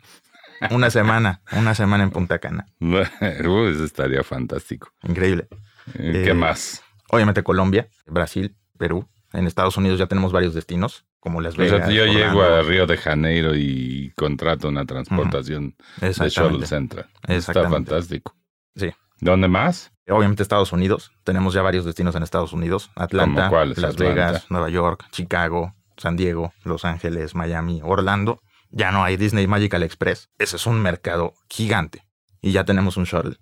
A: Una semana, una semana en Punta Cana.
C: eso estaría fantástico.
A: Increíble.
C: ¿Qué eh, más?
A: Obviamente Colombia, Brasil, Perú. En Estados Unidos ya tenemos varios destinos, como Las
C: O
A: Vegas.
C: sea, yo llego a Río de Janeiro y contrato una transportación de Shuttle. Central. Está fantástico.
A: Sí.
C: ¿Dónde más?
A: Obviamente Estados Unidos. Tenemos ya varios destinos en Estados Unidos. Atlanta. Las
C: Atlanta.
A: Vegas, Nueva York, Chicago, San Diego, Los Ángeles, Miami, Orlando. Ya no hay Disney Magical Express. Ese es un mercado gigante. Y ya tenemos un shuttle.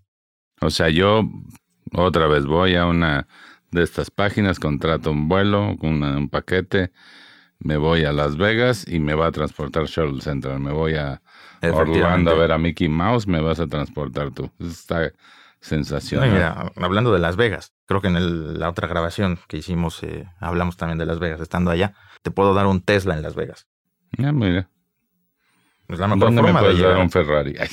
C: O sea, yo otra vez voy a una de estas páginas, contrato un vuelo, una- un paquete, me voy a Las Vegas y me va a transportar Shuttle Central. Me voy a Orlando a ver a Mickey Mouse, me vas a transportar tú. Está sensacional.
A: mira, hablando de Las Vegas, creo que en el- la otra grabación que hicimos eh, hablamos también de Las Vegas. Estando allá, te puedo dar un Tesla en Las Vegas.
C: Ah, mira.
A: Es la mejor
C: ¿Dónde me
A: de
C: puedes dar
A: llegar.
C: un Ferrari?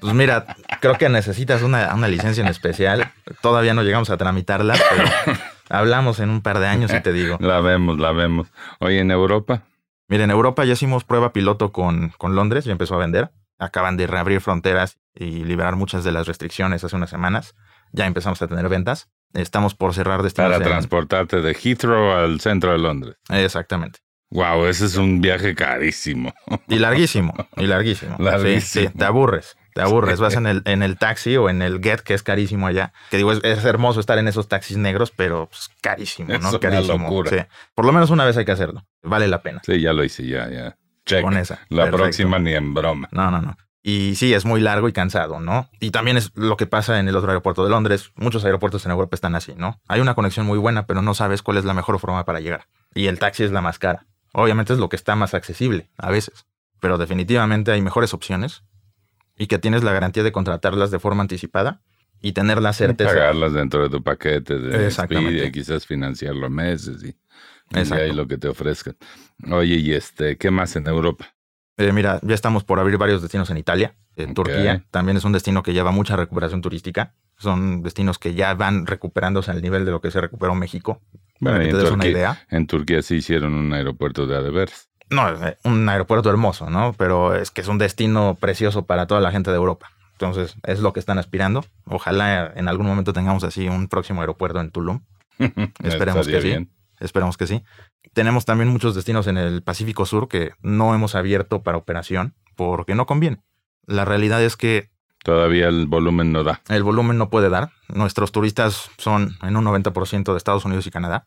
A: Pues mira, creo que necesitas una, una licencia en especial. Todavía no llegamos a tramitarla, pero hablamos en un par de años y te digo.
C: la vemos, la vemos. Oye, en Europa,
A: Mira, en Europa ya hicimos prueba piloto con, con Londres, ya empezó a vender. Acaban de reabrir fronteras y liberar muchas de las restricciones hace unas semanas. Ya empezamos a tener ventas. Estamos por cerrar destinos.
C: para
A: en-
C: transportarte de Heathrow al centro de Londres.
A: Exactamente.
C: Wow, ese es un viaje carísimo.
A: Y larguísimo, y larguísimo. Sí. Sí, te aburres, te aburres. Vas en el, en el taxi o en el Get, que es carísimo allá. Que digo, es, es hermoso estar en esos taxis negros, pero pues, carísimo,
C: Es
A: ¿no?
C: una
A: carísimo.
C: locura.
A: Sí. Por lo menos una vez hay que hacerlo. Vale la pena.
C: Sí, ya lo hice, ya, ya. Check.
A: Con esa.
C: La
A: Perfecto.
C: próxima ni en broma.
A: No, no, no. Y sí, es muy largo y cansado, ¿no? Y también es lo que pasa en el otro aeropuerto de Londres. Muchos aeropuertos en Europa están así, ¿no? Hay una conexión muy buena, pero no sabes cuál es la mejor forma para llegar. Y el taxi es la más cara. Obviamente es lo que está más accesible a veces, pero definitivamente hay mejores opciones y que tienes la garantía de contratarlas de forma anticipada y tener la certeza.
C: Pagarlas dentro de tu paquete de. Expedia y quizás financiarlo a meses y, y ahí lo que te ofrezcan. Oye, y este, ¿qué más en Europa?
A: Eh, mira, ya estamos por abrir varios destinos en Italia, en. Turquía. También es un destino que lleva mucha recuperación turística. Son destinos que ya van recuperándose al nivel de lo que se recuperó México.
C: Bueno,
A: para
C: y
A: que te una idea.
C: en Turquía sí hicieron un aeropuerto de adeveras.
A: No, eh, un aeropuerto hermoso, ¿no? Pero es que es un destino precioso para toda la gente de Europa. Entonces, es lo que están aspirando. Ojalá en algún momento tengamos así un próximo aeropuerto en Tulum. Esperemos que sí.
C: Bien.
A: Esperemos que sí. Tenemos también muchos destinos en el Pacífico Sur que no hemos abierto para operación porque no conviene. La realidad es que
C: Todavía el volumen no da.
A: el volumen no puede dar. Nuestros turistas son en un 90% de Estados Unidos y Canadá.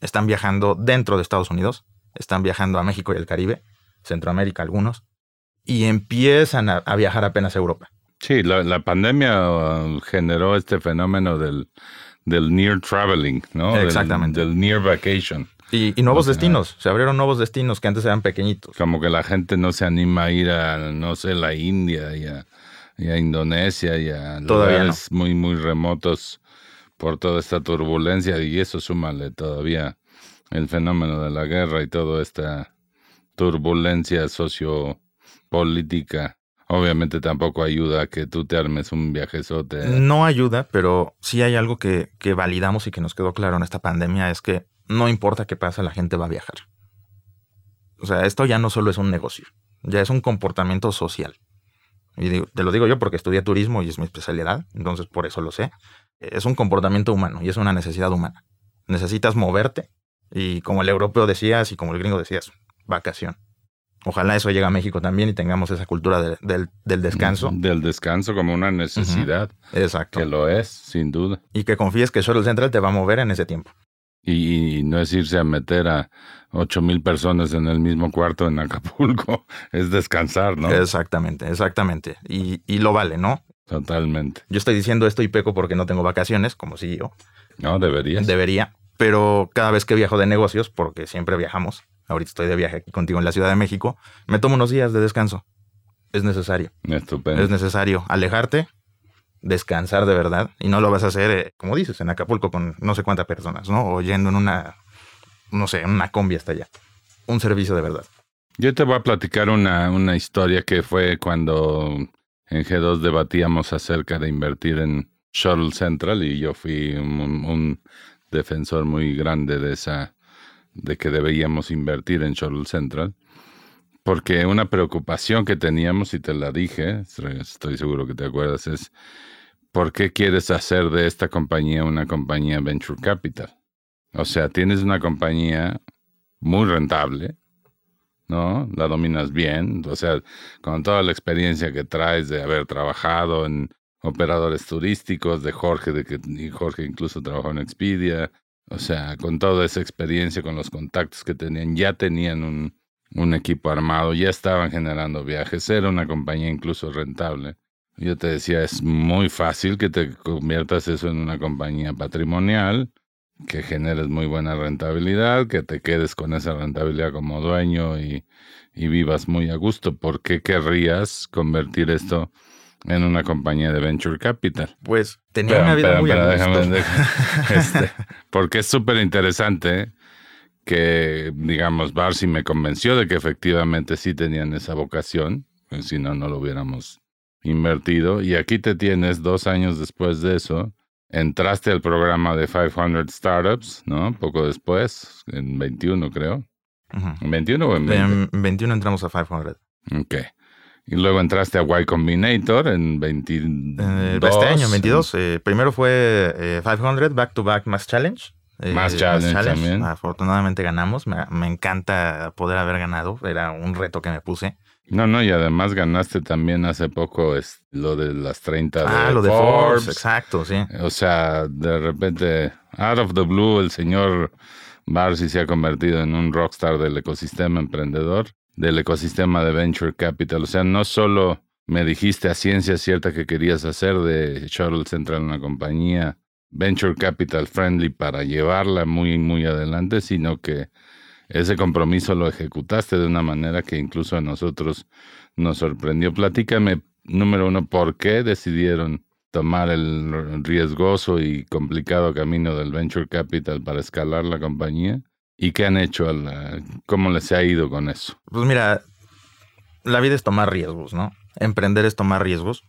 A: Están viajando dentro de Estados Unidos. Están viajando a México y el Caribe, Centroamérica algunos. Y empiezan a, a viajar apenas a Europa.
C: Sí, la, la pandemia generó este fenómeno del, del near traveling, ¿no?
A: Exactamente.
C: Del, near vacation.
A: Y, y nuevos
C: O sea,
A: destinos. Se abrieron nuevos destinos que antes eran pequeñitos.
C: Como que la gente no se anima a ir a, no sé, la India y a, y a Indonesia y a
A: Todavía
C: lugares muy, muy remotos por toda esta turbulencia y eso súmale todavía el fenómeno de la guerra y toda esta turbulencia sociopolítica. Obviamente tampoco ayuda a que tú te armes un viajezote.
A: No ayuda, pero sí hay algo que, que validamos y que nos quedó claro en esta pandemia, es que no importa qué pasa, la gente va a viajar. O sea, esto ya no solo es un negocio, ya es un comportamiento social. Y digo- te lo digo yo porque estudié turismo y es mi especialidad, entonces por eso lo sé. Es un comportamiento humano y es una necesidad humana. Necesitas moverte y como el europeo decías y como el gringo decías, vacación. Ojalá eso llegue a México también y tengamos esa cultura de- del, del descanso.
C: Del descanso como una necesidad,
A: Exacto.
C: que lo es, sin duda.
A: Y que confíes que Shuttle Central te va a mover en ese tiempo.
C: Y, y no es irse a meter a ocho mil personas en el mismo cuarto en Acapulco, es descansar, ¿no?
A: Exactamente, exactamente. Y, y lo vale, ¿no?
C: Totalmente.
A: Yo estoy diciendo esto y peco porque no tengo vacaciones, como CEO.
C: No, deberías.
A: Debería. Pero cada vez que viajo de negocios, porque siempre viajamos, ahorita estoy de viaje aquí contigo en la Ciudad de México, me tomo unos días de descanso. Es necesario.
C: Estupendo.
A: Es necesario alejarte, descansar de verdad. Y no lo vas a hacer, eh, como dices, en Acapulco con no sé cuántas personas, ¿no? O yendo en una, no sé, en una combi hasta allá. Un servicio de verdad.
C: Yo te voy a platicar una, una historia que fue cuando en G2 debatíamos acerca de invertir en Shuttle Central y yo fui un, un defensor muy grande de esa, de que deberíamos invertir en Shuttle Central. Porque una preocupación que teníamos, y te la dije, estoy seguro que te acuerdas, es ¿por qué quieres hacer de esta compañía una compañía Venture Capital? O sea, tienes una compañía muy rentable, ¿no? La dominas bien, o sea, con toda la experiencia que traes de haber trabajado en operadores turísticos, de Jorge, de que Jorge incluso trabajó en Expedia, o sea, con toda esa experiencia, con los contactos que tenían, ya tenían un, un equipo armado, ya estaban generando viajes, era una compañía incluso rentable. Yo te decía, es muy fácil que te conviertas eso en una compañía patrimonial, que generes muy buena rentabilidad, que te quedes con esa rentabilidad como dueño y, y vivas muy a gusto. ¿Por qué querrías convertir esto en una compañía de venture capital?
A: Pues tenía una vida muy gusto.
C: este, porque es súper interesante que, digamos, Barsi me convenció de que efectivamente sí tenían esa vocación, pues, si no, no lo hubiéramos invertido. Y aquí te tienes dos años después de eso. Entraste al programa de 500 Startups, ¿no? Poco después, en 21 creo. ¿En 21 o en 20?
A: En 21 entramos a 500.
C: Ok. Y luego entraste a Y Combinator en 22.
A: Eh, este año, 22. Eh, primero fue 500 eh, Back to Back Mass Challenge.
C: Eh, Más challenge, también.
A: Afortunadamente ganamos. Me, me, encanta poder haber ganado. Era un reto que me puse.
C: No, no, y además ganaste también hace poco es lo de las 30
A: ah,
C: de
A: lo de
C: Forbes.
A: Forbes, exacto, sí.
C: O sea, de repente, out of the blue, el señor Barsi se ha convertido en un rockstar del ecosistema emprendedor, del ecosistema de venture capital. O sea, no solo me dijiste a ciencia cierta que querías hacer de Shuttle Central una compañía venture capital friendly para llevarla muy, muy adelante, sino que ese compromiso lo ejecutaste de una manera que incluso a nosotros nos sorprendió. Platícame, número uno, ¿por qué decidieron tomar el riesgoso y complicado camino del venture capital para escalar la compañía? ¿Y qué han hecho? ¿Cómo les ha ido con eso?
A: Pues mira, la vida es tomar riesgos, ¿no? Emprender es tomar riesgos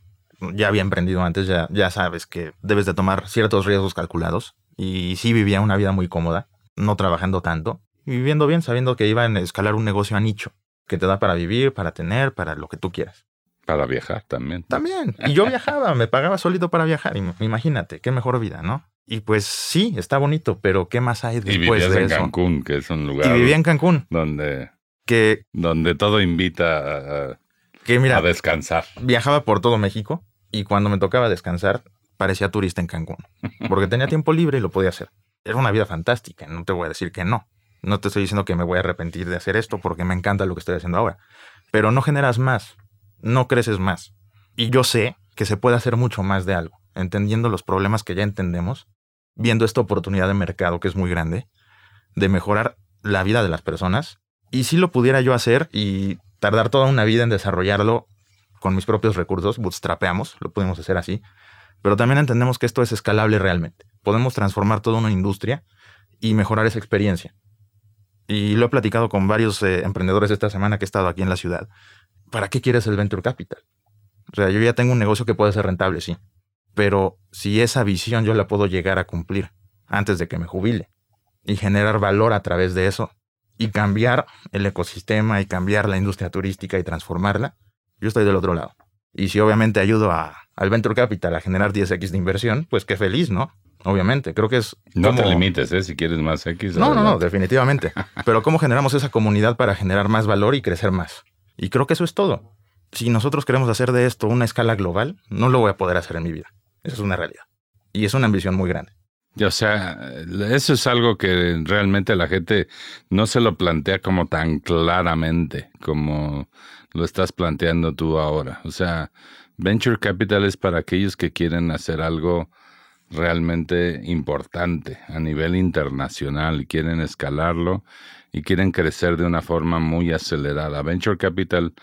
A: ya había emprendido antes, ya, ya sabes que debes de tomar ciertos riesgos calculados. Y sí vivía una vida muy cómoda, no trabajando tanto, y viviendo bien, sabiendo que iba a escalar un negocio a nicho, que te da para vivir, para tener, para lo que tú quieras.
C: Para viajar también.
A: También. Y yo viajaba, me pagaba solito para viajar. Imagínate, qué mejor vida, ¿no? Y pues sí, está bonito, pero ¿qué más hay después
C: y
A: de
C: en Cancún, que es un lugar.
A: Y vivía en Cancún.
C: Donde.
A: Que.
C: Donde todo invita a
A: que mira,
C: a descansar.
A: Viajaba por todo México y cuando me tocaba descansar parecía turista en Cancún, porque tenía tiempo libre y lo podía hacer. Era una vida fantástica, no te voy a decir que no. No te estoy diciendo que me voy a arrepentir de hacer esto porque me encanta lo que estoy haciendo ahora, pero no generas más, no creces más. Y yo sé que se puede hacer mucho más de algo, entendiendo los problemas que ya entendemos, viendo esta oportunidad de mercado que es muy grande, de mejorar la vida de las personas. Y si lo pudiera yo hacer y tardar toda una vida en desarrollarlo con mis propios recursos, bootstrapeamos, lo podemos hacer así, pero también entendemos que esto es escalable realmente. Podemos transformar toda una industria y mejorar esa experiencia. Y lo he platicado con varios eh, emprendedores esta semana que he estado aquí en la ciudad. ¿Para qué quieres el venture capital? O sea, yo ya tengo un negocio que puede ser rentable, sí. Pero si esa visión yo la puedo llegar a cumplir antes de que me jubile y generar valor a través de eso, y cambiar el ecosistema y cambiar la industria turística y transformarla, yo estoy del otro lado. Y si obviamente ayudo a, al Venture Capital a generar 10x de inversión, pues qué feliz, ¿no? Obviamente, creo que es...
C: No te limites, ¿eh? Si quieres más X.
A: No, no, no, definitivamente. Pero ¿cómo generamos esa comunidad para generar más valor y crecer más? Y creo que eso es todo. Si nosotros queremos hacer de esto una escala global, no lo voy a poder hacer en mi vida. Esa es una realidad. Y es una ambición muy grande.
C: O sea, eso es algo que realmente la gente no se lo plantea como tan claramente como lo estás planteando tú ahora. O sea, venture capital es para aquellos que quieren hacer algo realmente importante a nivel internacional y quieren escalarlo y quieren crecer de una forma muy acelerada. Venture capital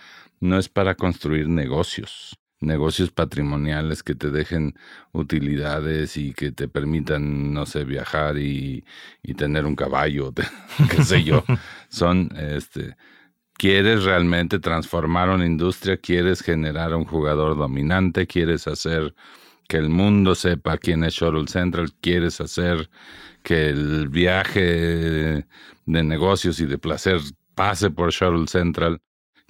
C: no es para construir negocios negocios patrimoniales que te dejen utilidades y que te permitan, no sé, viajar y, tener un caballo, qué sé yo. Son, este, quieres realmente transformar una industria, quieres generar un jugador dominante, quieres hacer que el mundo sepa quién es Shuttle Central, quieres hacer que el viaje de negocios y de placer pase por Shuttle Central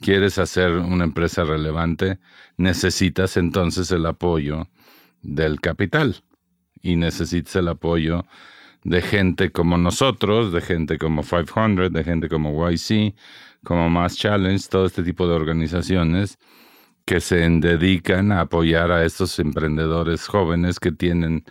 C: quieres hacer una empresa relevante, necesitas entonces el apoyo del capital y necesitas el apoyo de gente como nosotros, de gente como 500, de gente como YC, como Mass Challenge, todo este tipo de organizaciones que se dedican a apoyar a estos emprendedores jóvenes que tienen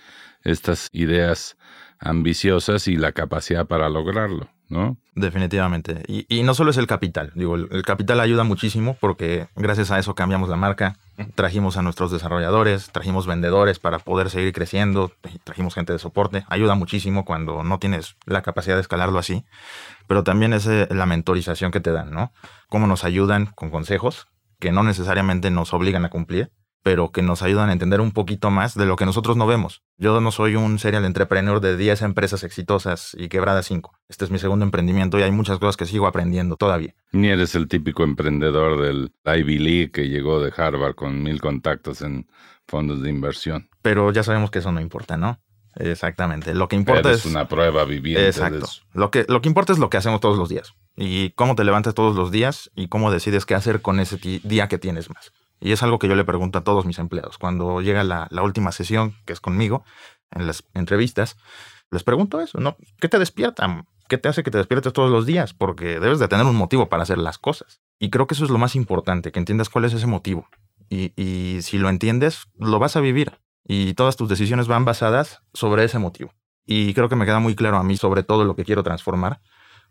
C: estas ideas ambiciosas y la capacidad para lograrlo, ¿no?
A: Definitivamente. Y, no solo es el capital, digo, el, capital ayuda muchísimo porque gracias a eso cambiamos la marca, trajimos a nuestros desarrolladores, trajimos vendedores para poder seguir creciendo, trajimos gente de soporte, ayuda muchísimo cuando no tienes la capacidad de escalarlo así, pero también es eh, la mentorización que te dan, ¿no? Cómo nos ayudan con consejos que no necesariamente nos obligan a cumplir, pero que nos ayudan a entender un poquito más de lo que nosotros no vemos. Yo no soy un serial entrepreneur de 10 empresas exitosas y quebradas 5. Este es mi segundo emprendimiento y hay muchas cosas que sigo aprendiendo todavía.
C: Ni eres el típico emprendedor del Ivy League que llegó de Harvard con mil contactos en fondos de inversión.
A: Pero ya sabemos que eso no importa, ¿no? Exactamente. Lo que importa
C: es una prueba viviente.
A: Exacto. Lo que, lo que importa es lo que hacemos todos los días y cómo te levantas todos los días y cómo decides qué hacer con ese día que tienes más. Y es algo que yo le pregunto a todos mis empleados. Cuando llega la, última sesión, que es conmigo, en las entrevistas, les pregunto eso, ¿no? ¿Qué te despierta? ¿Qué te hace que te despiertes todos los días? Porque debes de tener un motivo para hacer las cosas. Y creo que eso es lo más importante, que entiendas cuál es ese motivo. Y, y si lo entiendes, lo vas a vivir. Y todas tus decisiones van basadas sobre ese motivo. Y creo que me queda muy claro a mí sobre todo lo que quiero transformar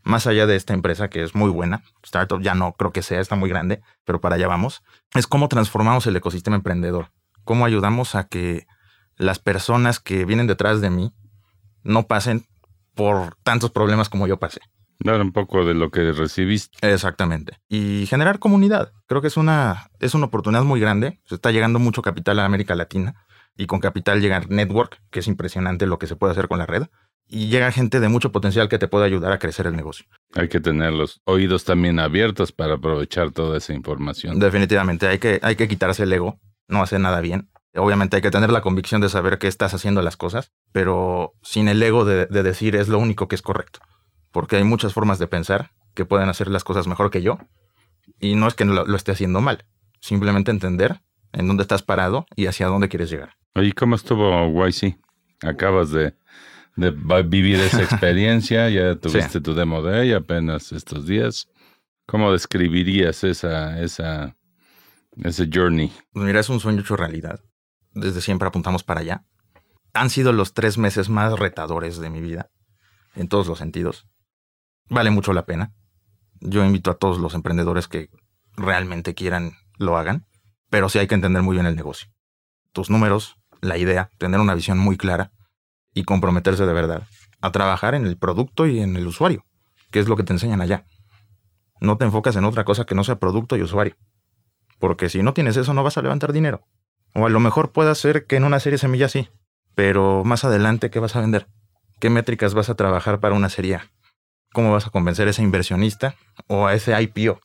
A: más allá de esta empresa que es muy buena, Startup ya no creo que sea, está muy grande, pero para allá vamos, es cómo transformamos el ecosistema emprendedor, cómo ayudamos a que las personas que vienen detrás de mí no pasen por tantos problemas como yo pasé.
C: Dar un poco de lo que recibiste.
A: Exactamente. Y generar comunidad. Creo que es una, es una oportunidad muy grande. Se está llegando mucho capital a América Latina y con capital llega Network, que es impresionante lo que se puede hacer con la red y llega gente de mucho potencial que te puede ayudar a crecer el negocio.
C: Hay que tener los oídos también abiertos para aprovechar toda esa información.
A: Definitivamente, hay que, hay que quitarse el ego, no hacer nada bien. Obviamente hay que tener la convicción de saber que estás haciendo las cosas, pero sin el ego de, decir es lo único que es correcto. Porque hay muchas formas de pensar que pueden hacer las cosas mejor que yo. Y no es que lo, lo esté haciendo mal, simplemente entender en dónde estás parado y hacia dónde quieres llegar.
C: ¿Y cómo estuvo YC? Acabas de de vivir esa experiencia. Ya tuviste tu demo de apenas estos días. ¿Cómo describirías esa, esa, ese journey?
A: Pues mira, es un sueño hecho realidad. Desde siempre apuntamos para allá. Han sido los tres meses más retadores de mi vida, en todos los sentidos. Vale mucho la pena. Yo invito a todos los emprendedores que realmente quieran lo hagan, pero sí hay que entender muy bien el negocio. Tus números, la idea, tener una visión muy clara y comprometerse de verdad a trabajar en el producto y en el usuario, que es lo que te enseñan allá. No te enfocas en otra cosa que no sea producto y usuario. Porque si no tienes eso no vas a levantar dinero. O a lo mejor puede ser que en una serie semilla sí, pero más adelante ¿qué vas a vender? ¿Qué métricas vas a trabajar para una serie? ¿Cómo vas a convencer a ese inversionista o a ese IPO?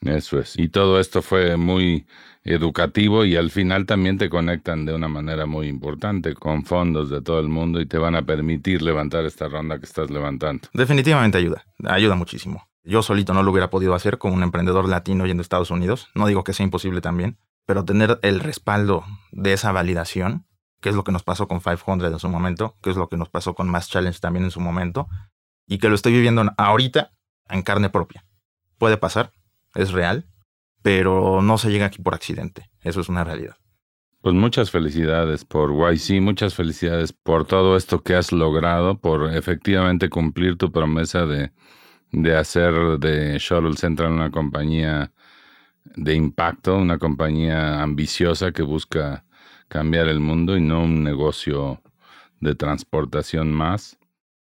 C: Eso es. Y todo esto fue muy educativo y al final también te conectan de una manera muy importante con fondos de todo el mundo y te van a permitir levantar esta ronda que estás levantando.
A: Definitivamente ayuda, ayuda muchísimo. Yo solito no lo hubiera podido hacer como un emprendedor latino yendo a Estados Unidos. No digo que sea imposible también, pero tener el respaldo de esa validación, que es lo que nos pasó con 500 en su momento, que es lo que nos pasó con Mass Challenge también en su momento, y que lo estoy viviendo ahorita en carne propia. Puede pasar, es real, pero no se llega aquí por accidente. Eso es una realidad.
C: Pues muchas felicidades por YC, muchas felicidades por todo esto que has logrado, por efectivamente cumplir tu promesa de, de hacer de Shuttle Central una compañía de impacto, una compañía ambiciosa que busca cambiar el mundo y no un negocio de transportación más.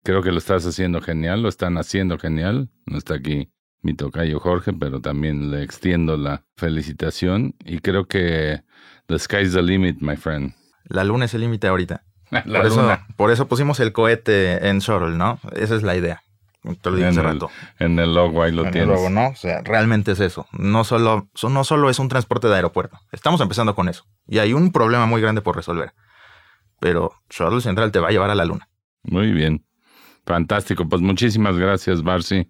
C: Creo que lo estás haciendo genial, lo están haciendo genial. No está aquí mi tocayo Jorge, pero también le extiendo la felicitación y creo que the sky's the limit, my friend.
A: La luna es el límite ahorita. por, Eso, por eso pusimos el cohete en Shuttle, ¿no? Esa es la idea. Te lo dije hace rato.
C: En el logo ahí lo tienes. El logo,
A: ¿no? O sea, realmente es eso. No solo, no solo es un transporte de aeropuerto. Estamos empezando con eso. Y hay un problema muy grande por resolver. Pero Shuttle Central te va a llevar a la luna.
C: Muy bien. Fantástico. Pues muchísimas gracias, Barcy.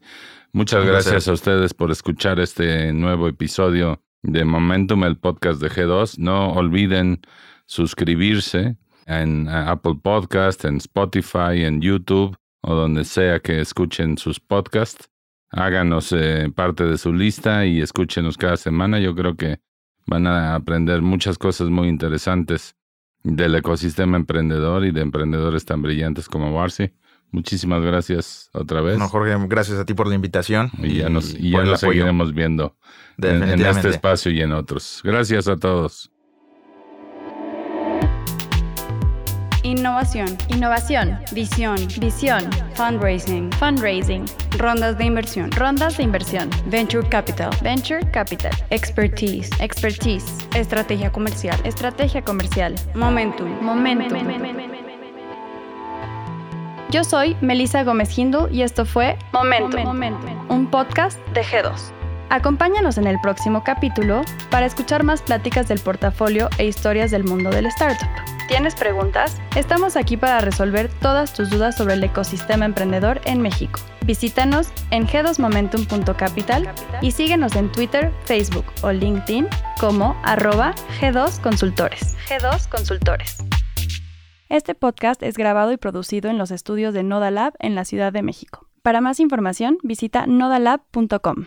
C: Muchas gracias a ustedes por escuchar este nuevo episodio de Momentum, el podcast de G2. No olviden suscribirse en Apple Podcast, en Spotify, en YouTube o donde sea que escuchen sus podcasts. Háganos eh, parte de su lista y escúchenos cada semana. Yo creo que van a aprender muchas cosas muy interesantes del ecosistema emprendedor y de emprendedores tan brillantes como Barsi. Muchísimas gracias otra vez.
A: No, Jorge, gracias a ti por la invitación.
C: Y, ya nos, y ya seguiremos viendo en, en este espacio y en otros. Gracias a todos.
B: Innovación. Innovación.
D: Visión.
B: Visión.
D: Fundraising.
B: Fundraising.
D: Rondas de inversión.
B: Rondas de inversión.
D: Venture capital.
B: Venture capital.
D: Expertise.
B: Expertise.
D: Estrategia comercial.
B: Estrategia comercial.
D: Momentum.
B: Momentum. Yo soy Melissa Gómez Hindu y esto fue
D: Momentum.
B: un podcast de G2. Acompáñanos en el próximo capítulo para escuchar más pláticas del portafolio e historias del mundo del startup. ¿Tienes preguntas? Estamos aquí para resolver todas tus dudas sobre el ecosistema emprendedor en México. Visítanos en g2momentum.capital y síguenos en Twitter, Facebook o LinkedIn como arroba G2 Consultores. G2 Consultores. Este podcast es grabado y producido en los estudios de Noda Lab en la Ciudad de México. Para más información, visita nodalab.com.